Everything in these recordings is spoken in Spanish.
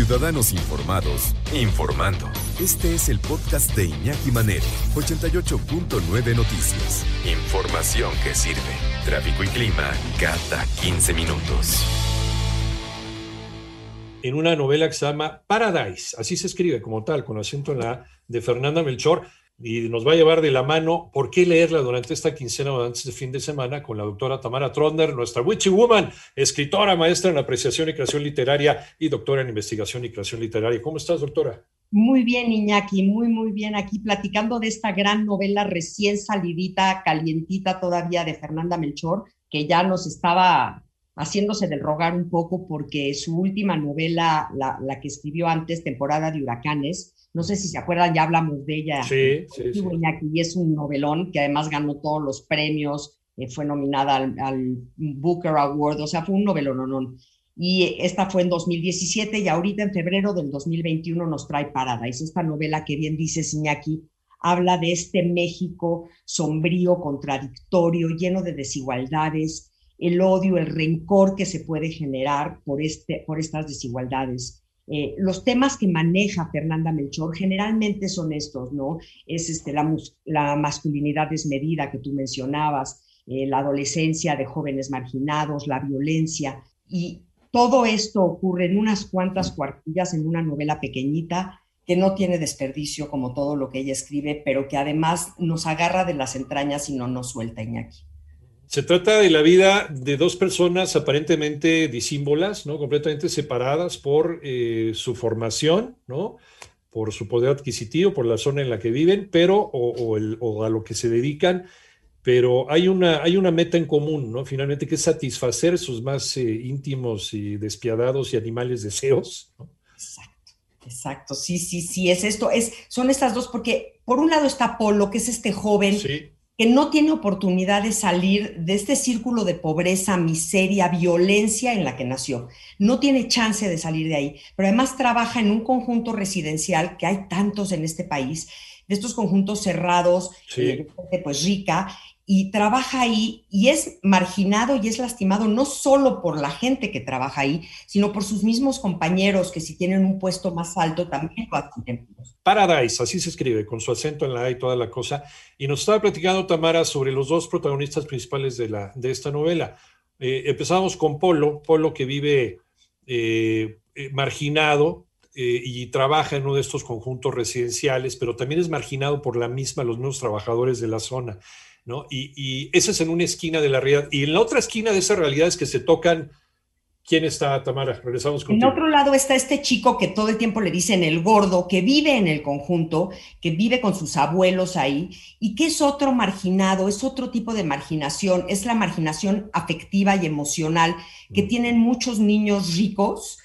Ciudadanos Informados, informando. Este es el podcast de Iñaki Manero, 88.9 Noticias. Información que sirve. Tráfico y clima cada 15 minutos. En una novela que se llama Paradise, así se escribe como tal, con acento en la de Fernanda Melchor, y nos va a llevar de la mano por qué leerla durante esta quincena o antes de fin de semana con la doctora Tamara Trotner, nuestra Witchy Woman, escritora, maestra en apreciación y creación literaria y doctora en investigación y creación literaria. ¿Cómo estás, doctora? Muy bien, Iñaki, muy, muy bien. Aquí platicando de esta gran novela recién salidita, calientita todavía de Fernanda Melchor, que ya nos estaba haciéndose del rogar un poco porque su última novela, la, la que escribió antes, Temporada de Huracanes, no sé si se acuerdan, ya hablamos de ella. Sí, sí, sí. Y es un novelón que además ganó todos los premios, eh, fue nominada al, Booker Award, o sea, fue un novelón. No, Y esta fue en 2017 y ahorita en febrero del 2021 nos trae Paradise, esta novela que bien dice Iñaki, habla de este México sombrío, contradictorio, lleno de desigualdades, el odio, el rencor que se puede generar por, este, por estas desigualdades. Eh, los temas que maneja Fernanda Melchor generalmente son estos, ¿no? Es este, la, la masculinidad desmedida que tú mencionabas, eh, la adolescencia de jóvenes marginados, la violencia, y todo esto ocurre en unas cuantas cuartillas en una novela pequeñita que no tiene desperdicio como todo lo que ella escribe, pero que además nos agarra de las entrañas y no nos suelta Iñaki. Se trata de la vida de dos personas aparentemente disímbolas, ¿no? completamente separadas por eh, su formación, ¿no? por su poder adquisitivo, por la zona en la que viven, pero o, el, o, a lo que se dedican, pero hay una, hay una meta en común, ¿no? Finalmente, que es satisfacer sus más eh, íntimos y despiadados y animales deseos. ¿no? Exacto, exacto, sí, sí, sí, es esto, es, son estas dos, porque por un lado está Polo, que es este joven Sí que no tiene oportunidad de salir de este círculo de pobreza, miseria, violencia en la que nació. No tiene chance de salir de ahí, pero además trabaja en un conjunto residencial, que hay tantos en este país, de estos conjuntos cerrados, Sí. eh, de gente, pues rica, y trabaja ahí y es marginado y es lastimado no solo por la gente que trabaja ahí, sino por sus mismos compañeros que si tienen un puesto más alto también lo. Paradise, así se escribe, con su acento en la A y toda la cosa. Y nos estaba platicando Tamara sobre los dos protagonistas principales de, la, de esta novela. Eh, empezamos con Polo, Polo que vive eh, eh, marginado y trabaja en uno de estos conjuntos residenciales, pero también es marginado por la misma, los mismos trabajadores de la zona. ¿No? Y, y esa es en una esquina de la realidad. Y en la otra esquina de esa realidad es que se tocan. ¿Quién está, Tamara? Regresamos En contigo. otro lado está este chico que todo el tiempo le dicen el gordo, que vive en el conjunto, que vive con sus abuelos ahí y que es otro marginado, es otro tipo de marginación, es la marginación afectiva y emocional que tienen muchos niños ricos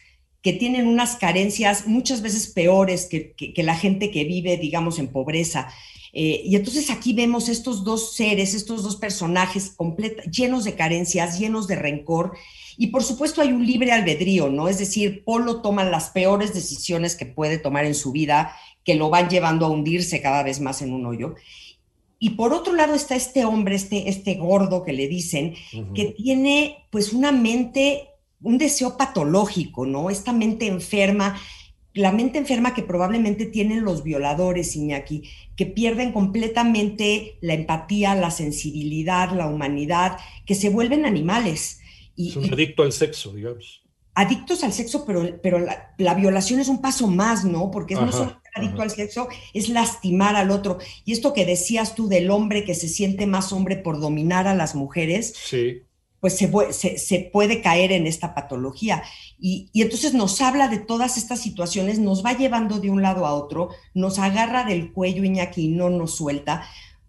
que tienen unas carencias muchas veces peores que, que- que la gente que vive, digamos, en pobreza. Eh, y entonces aquí vemos estos dos seres, estos dos personajes complet- llenos de carencias, llenos de rencor. Y por supuesto hay un libre albedrío, ¿no? Es decir, Polo toma las peores decisiones que puede tomar en su vida, que lo van llevando a hundirse cada vez más en un hoyo. Y por otro lado está este hombre, este, este gordo que le dicen, que tiene pues una mente, un deseo patológico, ¿no? Esta mente enferma, la mente enferma que probablemente tienen los violadores, Iñaki, que pierden completamente la empatía, la sensibilidad, la humanidad, que se vuelven animales. Y, Es un adicto al sexo, digamos. adictos al sexo, pero, pero la, la violación es un paso más, ¿no? Porque es no solo adicto ajá. al sexo, es lastimar al otro. Y esto que decías tú del hombre que se siente más hombre por dominar a las mujeres, Sí. Pues se, se- se puede caer en esta patología. Y, y entonces nos habla de todas estas situaciones, nos va llevando de un lado a otro, nos agarra del cuello Iñaki y no nos suelta,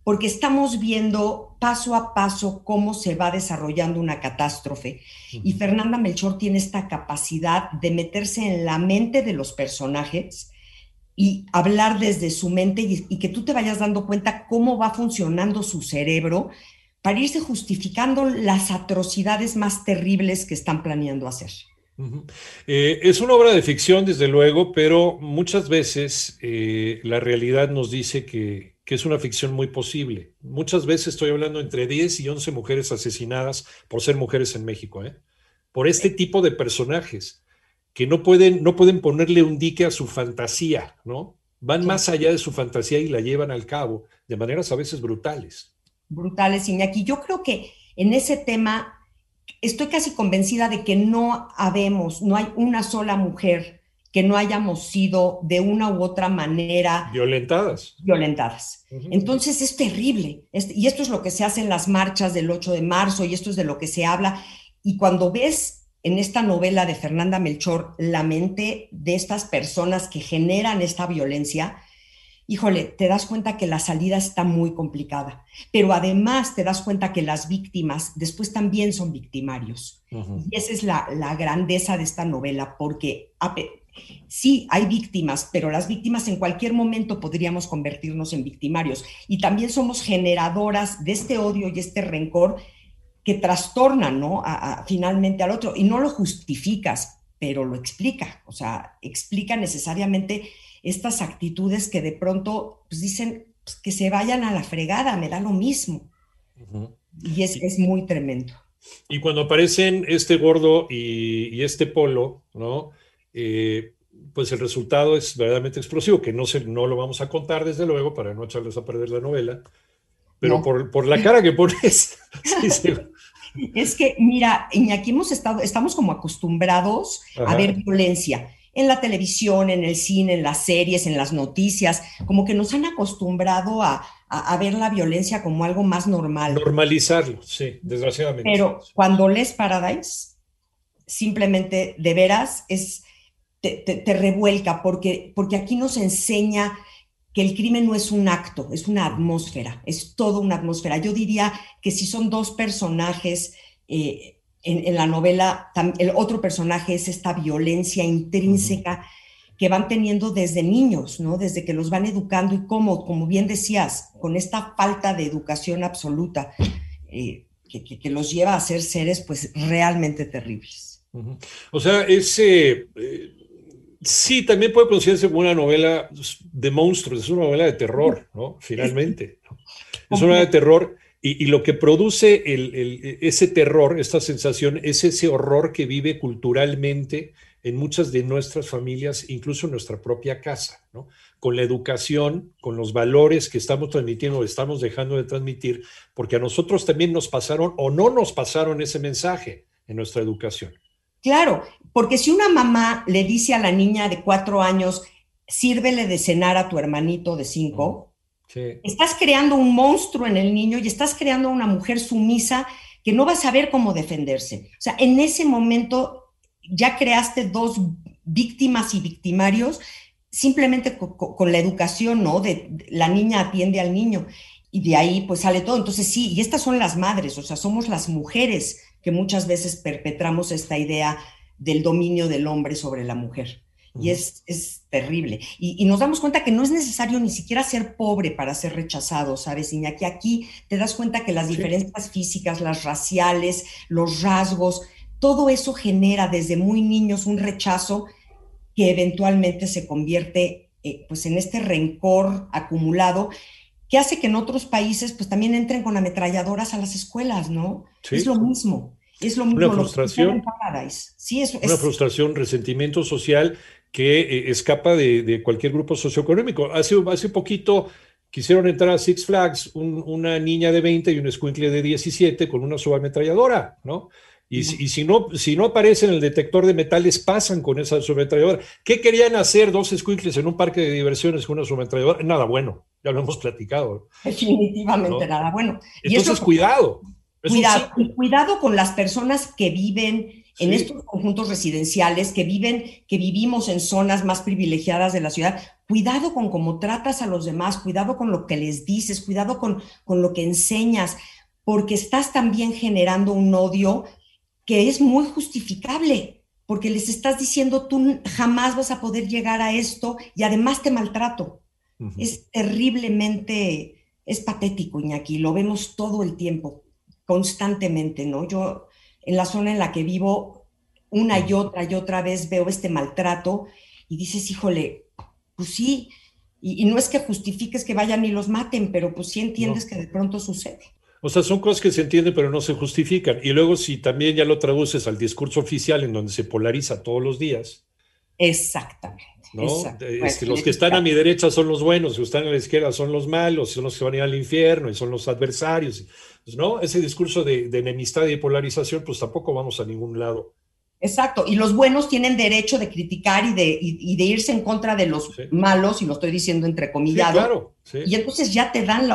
porque estamos viendo paso a paso cómo se va desarrollando una catástrofe. Y Fernanda Melchor tiene esta capacidad de meterse en la mente de los personajes y hablar desde su mente y, y que tú te vayas dando cuenta cómo va funcionando su cerebro para irse justificando las atrocidades más terribles que están planeando hacer. Eh, es una obra de ficción, desde luego, pero muchas veces eh, la realidad nos dice que, que, es una ficción muy posible. Muchas veces estoy hablando entre 10 y 11 mujeres asesinadas por ser mujeres en México, ¿eh? por este tipo de personajes que no pueden, no pueden ponerle un dique a su fantasía, ¿no? Van más allá de su fantasía y la llevan al cabo de maneras a veces brutales brutales, Iñaki. Yo creo que en ese tema estoy casi convencida de que no habemos, no hay una sola mujer que no hayamos sido de una u otra manera violentadas. Violentadas. Entonces es terrible. y esto es lo que se hace en las marchas del 8 de marzo y esto es de lo que se habla. Y cuando ves en esta novela de Fernanda Melchor la mente de estas personas que generan esta violencia, híjole, te das cuenta que la salida está muy complicada, pero además te das cuenta que las víctimas después también son victimarios. Y esa es la, grandeza de esta novela, porque sí, hay víctimas, pero las víctimas en cualquier momento podríamos convertirnos en victimarios. Y también somos generadoras de este odio y este rencor que trastornan, ¿no? finalmente al otro. Y no lo justificas, pero lo explica. O sea, explica necesariamente estas actitudes que de pronto pues, dicen pues, que se vayan a la fregada, me da lo mismo. Y es, es, muy tremendo. Y cuando aparecen este gordo y, este polo, ¿no? Eh, pues el resultado es verdaderamente explosivo, que no, se, no lo vamos a contar desde luego para no echarles a perder la novela, pero por, por, la cara que pones. Es que, mira, Iñaki, hemos estado, estamos como acostumbrados a ver violencia en la televisión, en el cine, en las series, en las noticias, como que nos han acostumbrado a, ver la violencia como algo más normal. Normalizarlo, sí, desgraciadamente. Pero cuando lees Paradise, simplemente de veras es, te, revuelca, porque, porque aquí nos enseña que el crimen no es un acto, es una atmósfera, es toda una atmósfera. Yo diría que si son dos personajes, eh, en, la novela, el otro personaje es esta violencia intrínseca que van teniendo desde niños, ¿no? Desde que los van educando y como, como bien decías, con esta falta de educación absoluta eh, que, los lleva a ser seres pues realmente terribles. O sea, ese... Eh, sí, también puede considerarse una novela de monstruos, es una novela de terror, ¿no? Finalmente. Es una novela de terror y, lo que produce ese terror, esta sensación, es ese horror que vive culturalmente en muchas de nuestras familias, incluso en nuestra propia casa, ¿no? Con la educación, con los valores que estamos transmitiendo o estamos dejando de transmitir, porque a nosotros también nos pasaron o no nos pasaron ese mensaje en nuestra educación. Claro, porque si una mamá le dice a la niña de cuatro años, sírvele de cenar a tu hermanito de cinco, Estás creando un monstruo en el niño y estás creando una mujer sumisa que no va a saber cómo defenderse. O sea, en ese momento ya creaste dos víctimas y victimarios simplemente con, la educación, ¿no? De, la niña atiende al niño y de ahí pues sale todo. Entonces sí, y estas son las madres, o sea, somos las mujeres que muchas veces perpetramos esta idea del dominio del hombre sobre la mujer. Y es, terrible. Y, nos damos cuenta que no es necesario ni siquiera ser pobre para ser rechazado, ¿sabes, que Aquí te das cuenta que las diferencias físicas, las raciales, los rasgos, todo eso genera desde muy niños un rechazo que eventualmente se convierte eh, pues en este rencor acumulado que hace que en otros países pues también entren con ametralladoras a las escuelas, ¿no? Es lo mismo. Es lo mismo. Una frustración. Sí, es, una frustración, resentimiento social que eh, escapa de, cualquier grupo socioeconómico. Hace, hace poquito quisieron entrar a Six Flags una niña de 20 y un escuincle de 17 con una subametralladora, ¿no? Y, si, no, si no aparece en el detector de metales, pasan con esa subametralladora. ¿Qué querían hacer dos escuincles en un parque de diversiones con una subametralladora? Nada bueno, ya lo hemos platicado. Definitivamente nada bueno. Entonces, cuidado. Cuidado, cuidado con las personas que viven en estos conjuntos residenciales que viven, que vivimos en zonas más privilegiadas de la ciudad, cuidado con cómo tratas a los demás, cuidado con lo que les dices, cuidado con, con lo que enseñas, porque estás también generando un odio que es muy justificable, porque les estás diciendo tú jamás vas a poder llegar a esto y además te maltrato. Es terriblemente, es patético, Iñaki, lo vemos todo el tiempo, constantemente, ¿no? Yo en la zona en la que vivo, una y otra y otra vez veo este maltrato y dices, híjole, pues sí, y, no es que justifiques que vayan y los maten, pero pues sí entiendes que de pronto sucede. O sea, son cosas que se entienden pero no se justifican. Y luego si también ya lo traduces al discurso oficial en donde se polariza todos los días. Exactamente. Este, los que están a mi derecha son los buenos, los que están a la izquierda son los malos, son los que van a ir al infierno y son los adversarios. Pues, ¿no? Ese discurso de, enemistad y polarización, pues tampoco vamos a ningún lado. Exacto, y los buenos tienen derecho de criticar y de, de irse en contra de los malos, y lo estoy diciendo entrecomillado. claro, y entonces ya te dan,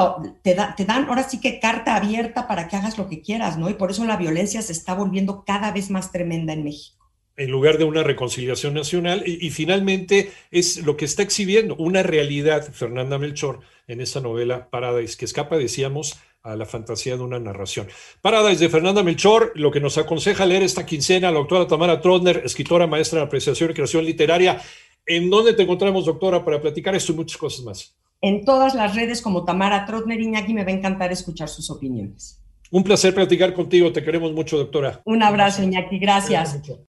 te, te dan ahora sí que carta abierta para que hagas lo que quieras, ¿no? Y por eso la violencia se está volviendo cada vez más tremenda en México en lugar de una reconciliación nacional. Y, finalmente es lo que está exhibiendo una realidad, Fernanda Melchor, en esa novela Paradise, que escapa, decíamos, a la fantasía de una narración. Paradise de Fernanda Melchor, lo que nos aconseja leer esta quincena la doctora Tamara Trotner, escritora, maestra en apreciación y creación literaria. ¿En dónde te encontramos, doctora, para platicar esto y muchas cosas más? En todas las redes como Tamara Trotner Iñaki, me va a encantar escuchar sus opiniones. Un placer platicar contigo, te queremos mucho, doctora. Un abrazo, Iñaki, gracias.